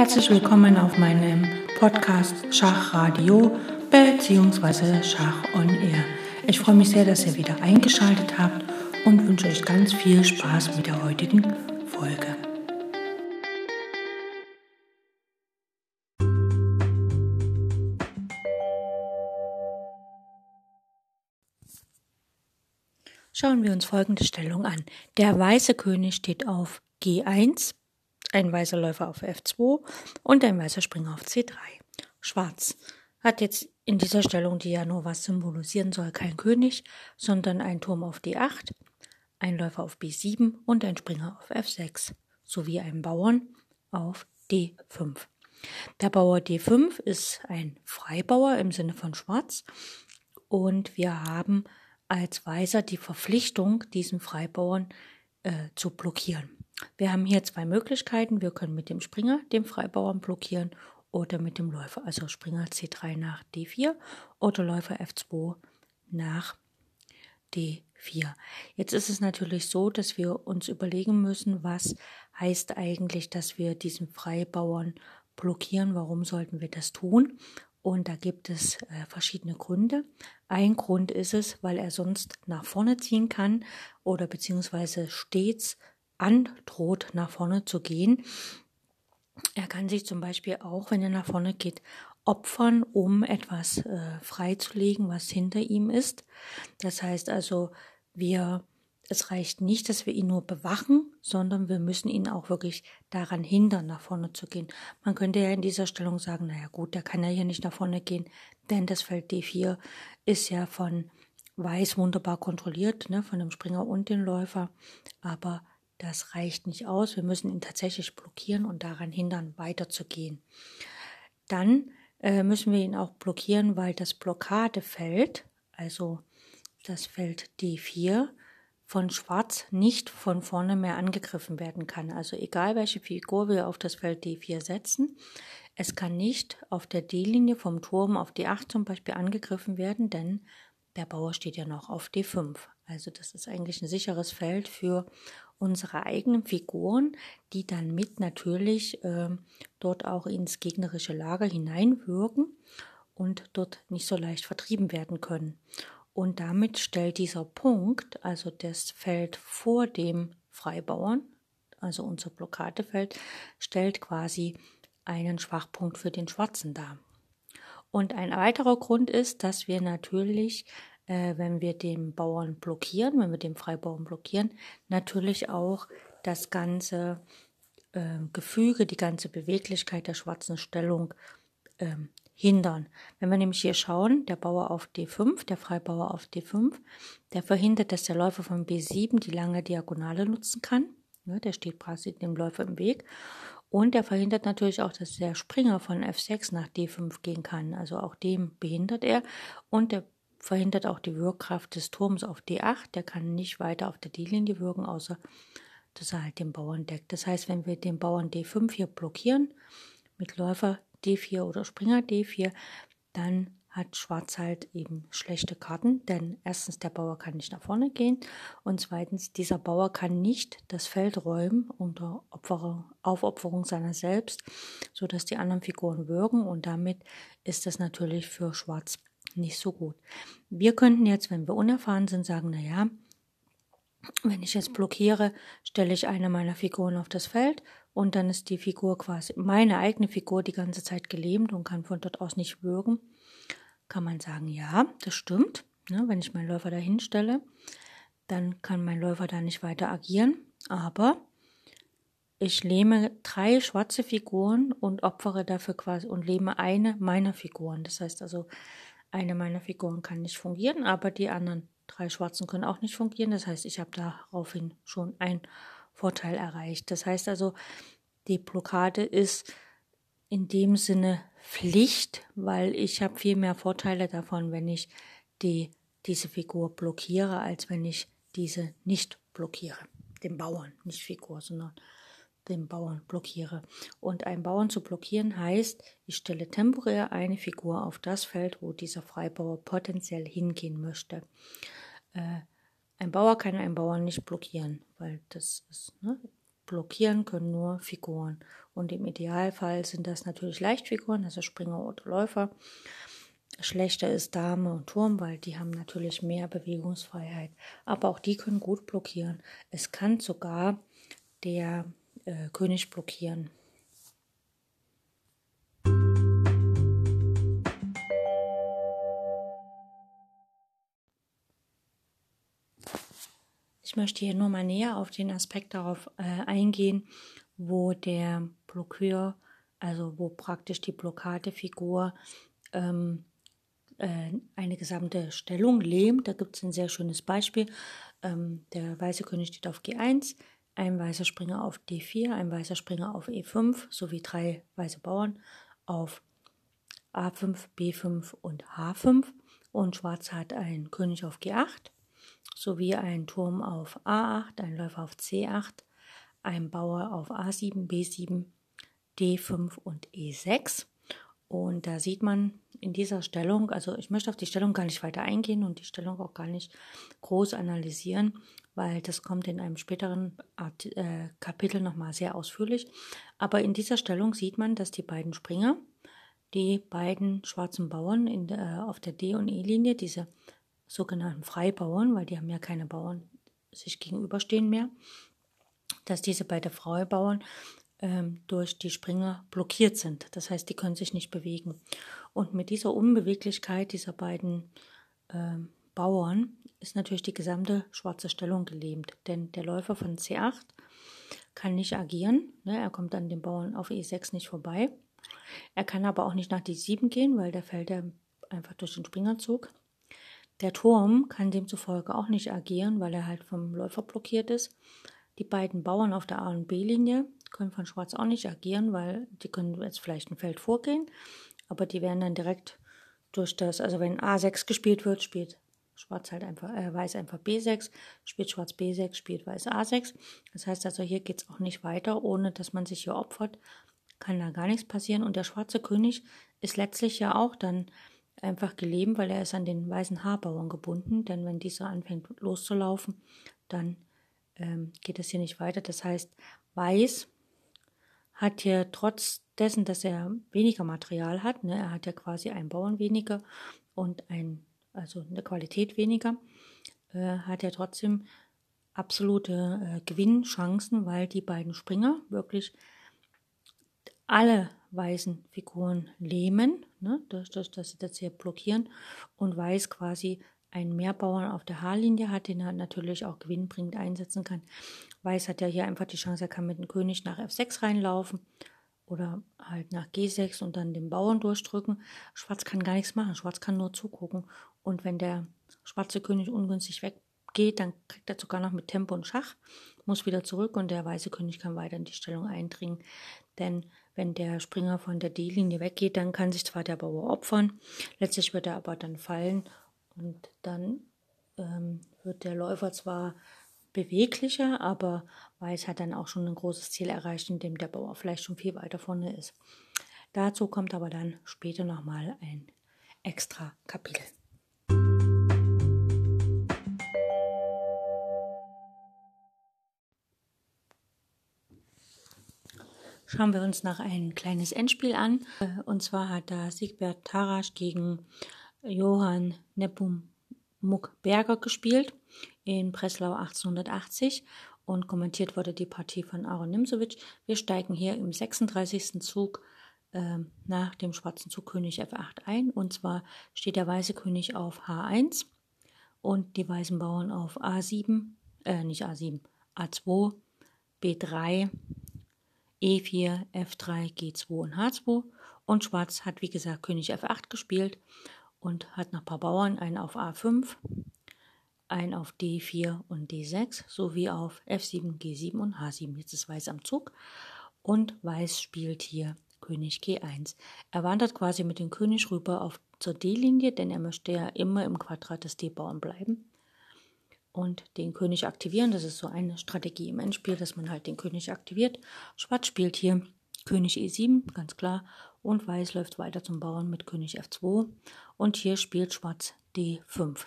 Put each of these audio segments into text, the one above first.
Herzlich willkommen auf meinem Podcast Schachradio bzw. Schach on Air. Ich freue mich sehr, dass ihr wieder eingeschaltet habt und wünsche euch ganz viel Spaß mit der heutigen Folge. Schauen wir uns folgende Stellung an. Der weiße König steht auf G1, ein weißer Läufer auf F2 und ein weißer Springer auf C3. Schwarz hat jetzt in dieser Stellung, die ja nur was symbolisieren soll, kein König, sondern ein Turm auf D8, ein Läufer auf B7 und ein Springer auf F6 sowie einen Bauern auf D5. Der Bauer D5 ist ein Freibauer im Sinne von Schwarz und wir haben als Weißer die Verpflichtung, diesen Freibauern äh, zu blockieren. Wir haben hier zwei Möglichkeiten. Wir können mit dem Springer den Freibauern blockieren oder mit dem Läufer, also Springer C3 nach D4 oder Läufer F2 nach D4. Jetzt ist es natürlich so, dass wir uns überlegen müssen, was heißt eigentlich, dass wir diesen Freibauern blockieren, warum sollten wir das tun? Und da gibt es äh, verschiedene Gründe. Ein Grund ist es, weil er sonst nach vorne ziehen kann oder beziehungsweise stets androht, nach vorne zu gehen. Er kann sich zum Beispiel auch, wenn er nach vorne geht, opfern, um etwas äh, freizulegen, was hinter ihm ist. Das heißt also, wir es reicht nicht, dass wir ihn nur bewachen, sondern wir müssen ihn auch wirklich daran hindern, nach vorne zu gehen. Man könnte ja in dieser Stellung sagen, naja gut, der kann ja hier nicht nach vorne gehen, denn das Feld D4 ist ja von Weiß wunderbar kontrolliert, ne, von dem Springer und dem Läufer, aber das reicht nicht aus. Wir müssen ihn tatsächlich blockieren und daran hindern, weiterzugehen. Dann äh, müssen wir ihn auch blockieren, weil das Blockadefeld, also das Feld D4, von Schwarz nicht von vorne mehr angegriffen werden kann. Also egal welche Figur wir auf das Feld D4 setzen, es kann nicht auf der D-Linie vom Turm auf D8 zum Beispiel angegriffen werden, denn der Bauer steht ja noch auf D5. Also das ist eigentlich ein sicheres Feld für unsere eigenen Figuren, die dann mit natürlich äh, dort auch ins gegnerische Lager hineinwirken und dort nicht so leicht vertrieben werden können. Und damit stellt dieser Punkt, also das Feld vor dem Freibauern, also unser Blockadefeld, stellt quasi einen Schwachpunkt für den Schwarzen dar. Und ein weiterer Grund ist, dass wir natürlich, äh, wenn wir den Bauern blockieren, wenn wir den Freibauern blockieren, natürlich auch das ganze äh, Gefüge, die ganze Beweglichkeit der schwarzen Stellung äh, hindern. Wenn wir nämlich hier schauen, der Bauer auf D5, der Freibauer auf D5, der verhindert, dass der Läufer von B7 die lange Diagonale nutzen kann. Ja, der steht quasi dem Läufer im Weg. Und er verhindert natürlich auch, dass der Springer von F6 nach D5 gehen kann. Also auch dem behindert er. Und er verhindert auch die Wirkkraft des Turms auf D8. Der kann nicht weiter auf der D-Linie wirken, außer dass er halt den Bauern deckt. Das heißt, wenn wir den Bauern D5 hier blockieren, mit Läufer D4 oder Springer D4, dann hat Schwarz halt eben schlechte Karten, denn erstens der Bauer kann nicht nach vorne gehen und zweitens dieser Bauer kann nicht das Feld räumen unter Opferung, Aufopferung seiner selbst, so dass die anderen Figuren wirken und damit ist das natürlich für Schwarz nicht so gut. Wir könnten jetzt, wenn wir unerfahren sind, sagen, na ja, wenn ich jetzt blockiere, stelle ich eine meiner Figuren auf das Feld und dann ist die Figur quasi, meine eigene Figur die ganze Zeit gelähmt und kann von dort aus nicht wirken, kann man sagen, ja, das stimmt. Ne, wenn ich meinen Läufer dahin stelle, dann kann mein Läufer da nicht weiter agieren. Aber ich lähme drei schwarze Figuren und opfere dafür quasi und lähme eine meiner Figuren. Das heißt also, eine meiner Figuren kann nicht fungieren, aber die anderen drei schwarzen können auch nicht fungieren. Das heißt, ich habe daraufhin schon ein Vorteil erreicht. Das heißt also, die Blockade ist in dem Sinne Pflicht, weil ich habe viel mehr Vorteile davon, wenn ich die, diese Figur blockiere, als wenn ich diese nicht blockiere. Den Bauern, nicht Figur, sondern den Bauern blockiere. Und einen Bauern zu blockieren heißt, ich stelle temporär eine Figur auf das Feld, wo dieser Freibauer potenziell hingehen möchte. Äh, ein Bauer kann einen Bauern nicht blockieren, weil das ist, ne, blockieren können nur Figuren. Und im Idealfall sind das natürlich Leichtfiguren, also Springer oder Läufer. Schlechter ist Dame und Turm, weil die haben natürlich mehr Bewegungsfreiheit. Aber auch die können gut blockieren. Es kann sogar der äh, König blockieren. Ich möchte hier nur mal näher auf den Aspekt darauf äh, eingehen, wo der Blockeur, also wo praktisch die Blockadefigur ähm, äh, eine gesamte Stellung lähmt. Da gibt es ein sehr schönes Beispiel. Ähm, der weiße König steht auf G1, ein weißer Springer auf D4, ein weißer Springer auf E5 sowie drei weiße Bauern auf A5, B5 und H5. Und Schwarz hat einen König auf G8 sowie einen Turm auf A8, einen Läufer auf C8, einen Bauer auf A7, B7, D5 und E6. Und da sieht man in dieser Stellung, also ich möchte auf die Stellung gar nicht weiter eingehen und die Stellung auch gar nicht groß analysieren, weil das kommt in einem späteren Art, äh, Kapitel nochmal sehr ausführlich. Aber in dieser Stellung sieht man, dass die beiden Springer, die beiden schwarzen Bauern in der, auf der D- und E-Linie, diese sogenannten Freibauern, weil die haben ja keine Bauern sich gegenüberstehen mehr, dass diese beiden Freibauern ähm, durch die Springer blockiert sind. Das heißt, die können sich nicht bewegen. Und mit dieser Unbeweglichkeit dieser beiden ähm, Bauern ist natürlich die gesamte schwarze Stellung gelähmt. Denn der Läufer von C8 kann nicht agieren. Ne? Er kommt an den Bauern auf E6 nicht vorbei. Er kann aber auch nicht nach D7 gehen, weil da fällt er einfach durch den Springerzug. Der Turm kann demzufolge auch nicht agieren, weil er halt vom Läufer blockiert ist. Die beiden Bauern auf der A- und B-Linie können von Schwarz auch nicht agieren, weil die können jetzt vielleicht ein Feld vorgehen, aber die werden dann direkt durch das, also wenn A6 gespielt wird, spielt Schwarz halt einfach, äh, Weiß einfach B6, spielt Schwarz B6, spielt Weiß A6. Das heißt also, hier geht es auch nicht weiter, ohne dass man sich hier opfert, kann da gar nichts passieren. Und der schwarze König ist letztlich ja auch dann einfach gelähmt, weil er ist an den weißen Haarbauern gebunden, denn wenn dieser anfängt loszulaufen, dann ähm, geht es hier nicht weiter. Das heißt, Weiß hat hier trotz dessen, dass er weniger Material hat, ne, er hat ja quasi einen Bauern weniger und ein, also eine Qualität weniger, äh, hat er trotzdem absolute äh, Gewinnchancen, weil die beiden Springer wirklich alle weißen Figuren lähmen, ne, durch, durch, dass sie das hier blockieren und Weiß quasi einen Mehrbauern auf der Haarlinie hat, den er natürlich auch gewinnbringend einsetzen kann. Weiß hat ja hier einfach die Chance, er kann mit dem König nach F6 reinlaufen oder halt nach G6 und dann den Bauern durchdrücken. Schwarz kann gar nichts machen, Schwarz kann nur zugucken. Und wenn der schwarze König ungünstig weggeht, dann kriegt er sogar noch mit Tempo und Schach, muss wieder zurück und der weiße König kann weiter in die Stellung eindringen. Denn wenn der Springer von der D-Linie weggeht, dann kann sich zwar der Bauer opfern, letztlich wird er aber dann fallen und dann ähm, wird der Läufer zwar beweglicher, aber Weiß hat dann auch schon ein großes Ziel erreicht, in dem der Bauer vielleicht schon viel weiter vorne ist. Dazu kommt aber dann später nochmal ein extra Kapitel. Schauen wir uns noch ein kleines Endspiel an. Und zwar hat da Siegbert Tarasch gegen Johann Nepomuk Berger gespielt in Breslau 1880 und kommentiert wurde die Partie von Aaron Nimzowitsch. Wir steigen hier im 36. Zug äh, nach dem schwarzen Zug König F8 ein und zwar steht der weiße König auf H1 und die weißen Bauern auf A7, äh, nicht A7, A2, B3, E4, F3, G2 und H2 und Schwarz hat wie gesagt König F8 gespielt und hat noch ein paar Bauern, einen auf A5, einen auf D4 und D6 sowie auf F7, G7 und H7. Jetzt ist Weiß am Zug und Weiß spielt hier König G1. Er wandert quasi mit dem König rüber auf zur D-Linie, denn er möchte ja immer im Quadrat des D-Bauern bleiben und den König aktivieren. Das ist so eine Strategie im Endspiel, dass man halt den König aktiviert. Schwarz spielt hier König E7, ganz klar, und Weiß läuft weiter zum Bauern mit König F2 und hier spielt Schwarz D5.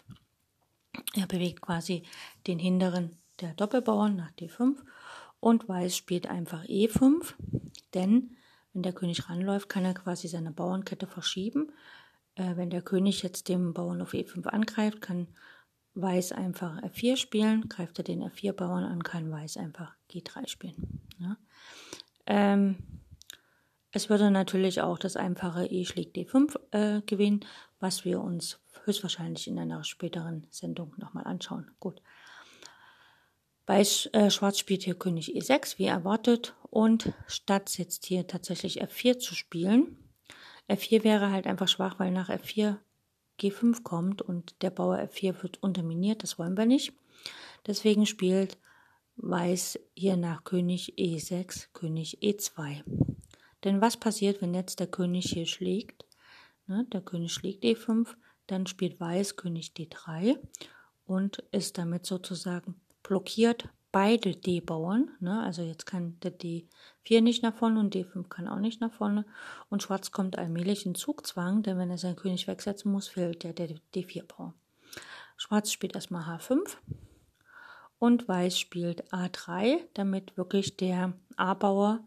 Er bewegt quasi den hinteren der Doppelbauern nach D5 Und Weiß spielt einfach E5, denn wenn der König ranläuft, kann er quasi seine Bauernkette verschieben. Äh, wenn der König jetzt dem Bauern auf E5 angreift, kann Weiß einfach F4 spielen. Greift er den F4-Bauern an, kann Weiß einfach G3 spielen. Ja. Ähm, es würde natürlich auch das einfache E schlägt D5 äh, gewinnen, was wir uns höchstwahrscheinlich in einer späteren Sendung nochmal anschauen. Gut. Bei äh, Schwarz spielt hier König E6, wie erwartet, und statt jetzt hier tatsächlich F4 zu spielen, F4 wäre halt einfach schwach, weil nach F4 G5 kommt und der Bauer F4 wird unterminiert, das wollen wir nicht. Deswegen spielt Weiß hier nach König E6, König E2. Denn was passiert, wenn jetzt der König hier schlägt? Ne, der König schlägt E5, dann spielt Weiß König D3 und ist damit sozusagen blockiert beide D-Bauern. Ne? Also jetzt kann der D4 nicht nach vorne und D5 kann auch nicht nach vorne. Und Schwarz kommt allmählich in Zugzwang, denn wenn er seinen König wegsetzen muss, fehlt der, der D4-Bauer. Schwarz spielt erstmal H5 und Weiß spielt A3, damit wirklich der A-Bauer,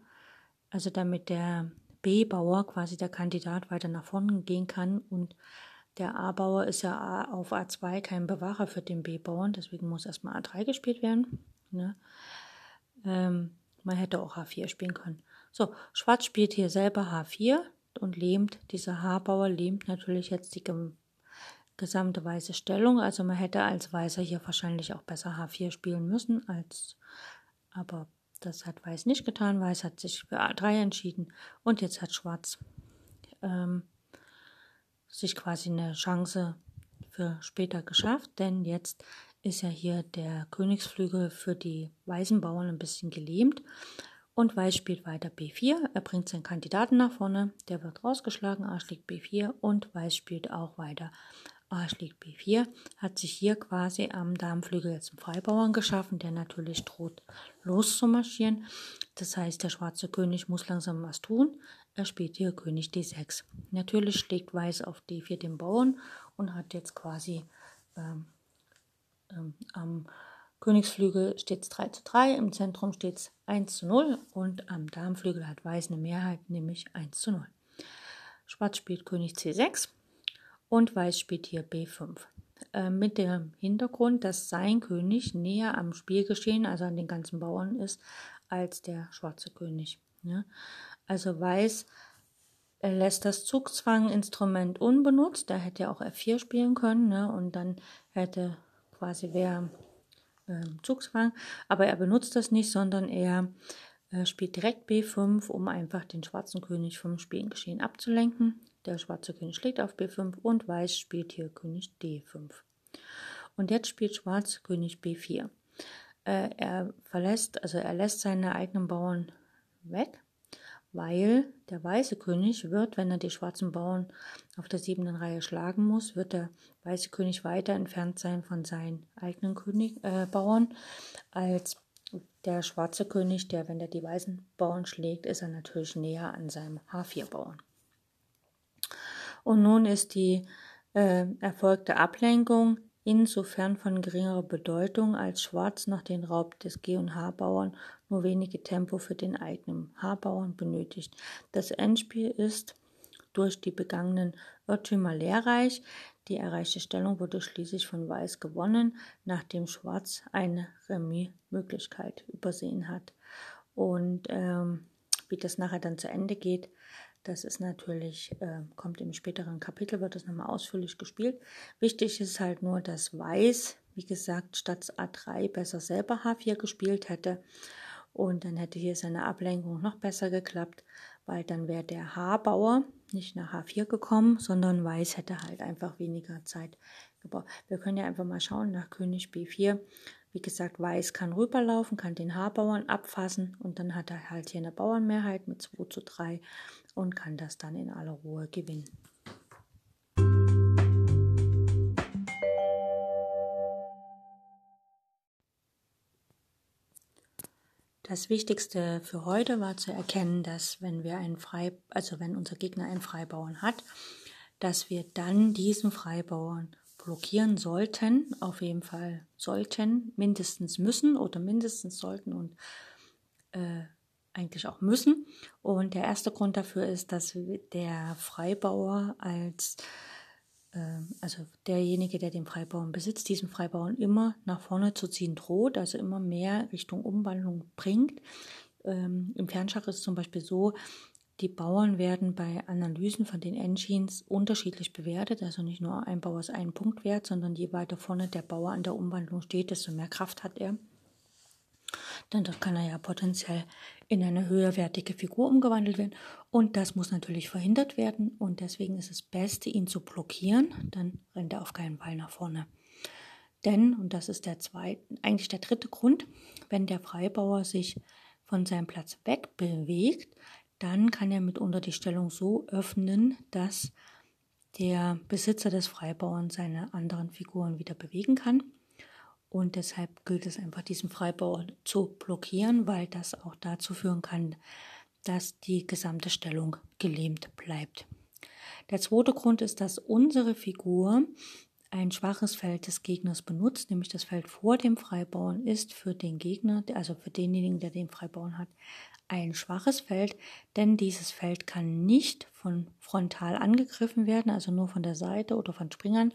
also damit der B-Bauer, quasi der Kandidat, weiter nach vorne gehen kann und der A-Bauer ist ja auf A2 kein Bewacher für den B-Bauern, deswegen muss erstmal A3 gespielt werden. Ne? Ähm, man hätte auch H4 spielen können. So, Schwarz spielt hier selber H4 und lähmt, dieser H-Bauer lähmt natürlich jetzt die gesamte weiße Stellung. Also man hätte als Weißer hier wahrscheinlich auch besser H4 spielen müssen, als aber das hat Weiß nicht getan. Weiß hat sich für A3 entschieden und jetzt hat Schwarz ähm, sich quasi eine Chance für später geschafft, denn jetzt ist ja hier der Königsflügel für die weißen Bauern ein bisschen gelähmt. Und Weiß spielt weiter B4. Er bringt seinen Kandidaten nach vorne. Der wird rausgeschlagen. A schlägt B4 und Weiß spielt auch weiter. A schlägt B4. Hat sich hier quasi am Darmflügel jetzt einen Freibauern geschaffen, der natürlich droht loszumarschieren. Das heißt, der schwarze König muss langsam was tun. Er spielt hier König D6. Natürlich schlägt Weiß auf D4 den Bauern und hat jetzt quasi ähm, ähm, am Königsflügel steht es 3 zu 3, im Zentrum steht es 1 zu 0 und am Darmflügel hat Weiß eine Mehrheit, nämlich 1 zu 0. Schwarz spielt König C6 und Weiß spielt hier B5. Äh, mit dem Hintergrund, dass sein König näher am Spielgeschehen, also an den ganzen Bauern ist, als der schwarze König. Ja? Also Weiß lässt das Zugzwanginstrument unbenutzt. Er hätte ja auch F4 spielen können ne? und dann hätte quasi wer äh, Zugzwang. Aber er benutzt das nicht, sondern er äh, spielt direkt B5, um einfach den schwarzen König vom Spielgeschehen abzulenken. Der schwarze König schlägt auf B5 und Weiß spielt hier König D5. Und jetzt spielt Schwarz König B4. Äh, er verlässt, also er lässt seine eigenen Bauern weg weil der weiße König wird, wenn er die schwarzen Bauern auf der siebten Reihe schlagen muss, wird der weiße König weiter entfernt sein von seinen eigenen König, äh, Bauern als der schwarze König, der, wenn er die weißen Bauern schlägt, ist er natürlich näher an seinem H4-Bauern. Und nun ist die äh, erfolgte Ablenkung insofern von geringerer Bedeutung, als Schwarz nach dem Raub des G- und H-Bauern nur wenige Tempo für den eigenen H-Bauern benötigt. Das Endspiel ist durch die begangenen Irrtümer lehrreich. Die erreichte Stellung wurde schließlich von Weiß gewonnen, nachdem Schwarz eine Remis-Möglichkeit übersehen hat. Und ähm, wie das nachher dann zu Ende geht, das ist natürlich, äh, kommt im späteren Kapitel, wird das nochmal ausführlich gespielt. Wichtig ist halt nur, dass Weiß, wie gesagt, statt A3 besser selber H4 gespielt hätte. Und dann hätte hier seine Ablenkung noch besser geklappt, weil dann wäre der H-Bauer nicht nach H4 gekommen, sondern Weiß hätte halt einfach weniger Zeit gebraucht. Wir können ja einfach mal schauen nach König B4. Wie gesagt, Weiß kann rüberlaufen, kann den H-Bauern abfassen und dann hat er halt hier eine Bauernmehrheit mit 2 zu 3 und kann das dann in aller Ruhe gewinnen. Das Wichtigste für heute war zu erkennen, dass wenn wir einen Frei, also wenn unser Gegner einen Freibauern hat, dass wir dann diesen Freibauern blockieren sollten, auf jeden Fall sollten, mindestens müssen oder mindestens sollten und äh, eigentlich auch müssen. Und der erste Grund dafür ist, dass der Freibauer als ähm, also derjenige, der den Freibauern besitzt, diesen Freibauern immer nach vorne zu ziehen droht, also immer mehr Richtung Umwandlung bringt. Ähm, Im Fernschach ist es zum Beispiel so, die Bauern werden bei Analysen von den Engines unterschiedlich bewertet. Also nicht nur ein Bauer ist ein Punkt wert, sondern je weiter vorne der Bauer an der Umwandlung steht, desto mehr Kraft hat er. Denn dort kann er ja potenziell in eine höherwertige Figur umgewandelt werden. Und das muss natürlich verhindert werden. Und deswegen ist es Beste, ihn zu blockieren. Dann rennt er auf keinen Fall nach vorne. Denn, und das ist der zweite, eigentlich der dritte Grund, wenn der Freibauer sich von seinem Platz wegbewegt, dann kann er mitunter die Stellung so öffnen, dass der Besitzer des Freibauern seine anderen Figuren wieder bewegen kann. Und deshalb gilt es einfach, diesen Freibauer zu blockieren, weil das auch dazu führen kann, dass die gesamte Stellung gelähmt bleibt. Der zweite Grund ist, dass unsere Figur ein schwaches Feld des Gegners benutzt, nämlich das Feld vor dem Freibauern ist für den Gegner, also für denjenigen, der den Freibauern hat, ein schwaches Feld, denn dieses Feld kann nicht von frontal angegriffen werden, also nur von der Seite oder von Springern,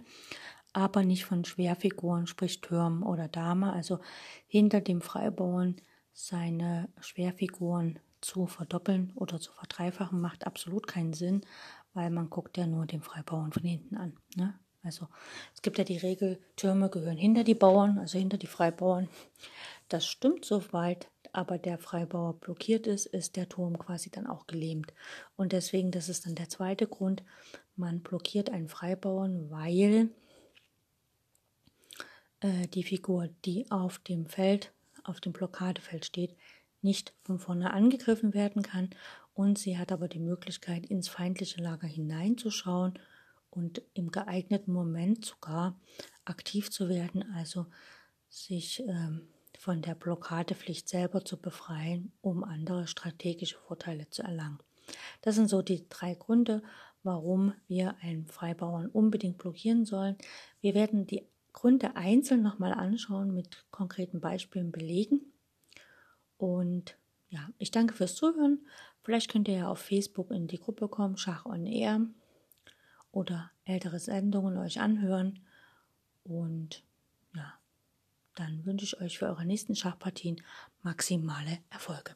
aber nicht von Schwerfiguren, sprich Türmen oder Dame, also hinter dem Freibauern seine Schwerfiguren zu verdoppeln oder zu verdreifachen, macht absolut keinen Sinn, weil man guckt ja nur den Freibauern von hinten an. Ne? Also es gibt ja die Regel, Türme gehören hinter die Bauern, also hinter die Freibauern. Das stimmt soweit, aber der Freibauer blockiert ist, ist der Turm quasi dann auch gelähmt. Und deswegen, das ist dann der zweite Grund, man blockiert einen Freibauern, weil äh, die Figur, die auf dem Feld, auf dem Blockadefeld steht, nicht von vorne angegriffen werden kann und sie hat aber die Möglichkeit, ins feindliche Lager hineinzuschauen und im geeigneten Moment sogar aktiv zu werden, also sich ähm, von der Blockadepflicht selber zu befreien, um andere strategische Vorteile zu erlangen. Das sind so die drei Gründe, warum wir einen Freibauern unbedingt blockieren sollen. Wir werden die Gründe einzeln nochmal anschauen, mit konkreten Beispielen belegen. Und ja, ich danke fürs Zuhören. Vielleicht könnt ihr ja auf Facebook in die Gruppe kommen, Schach on Air oder ältere Sendungen euch anhören. Und dann wünsche ich euch für eure nächsten Schachpartien maximale Erfolge.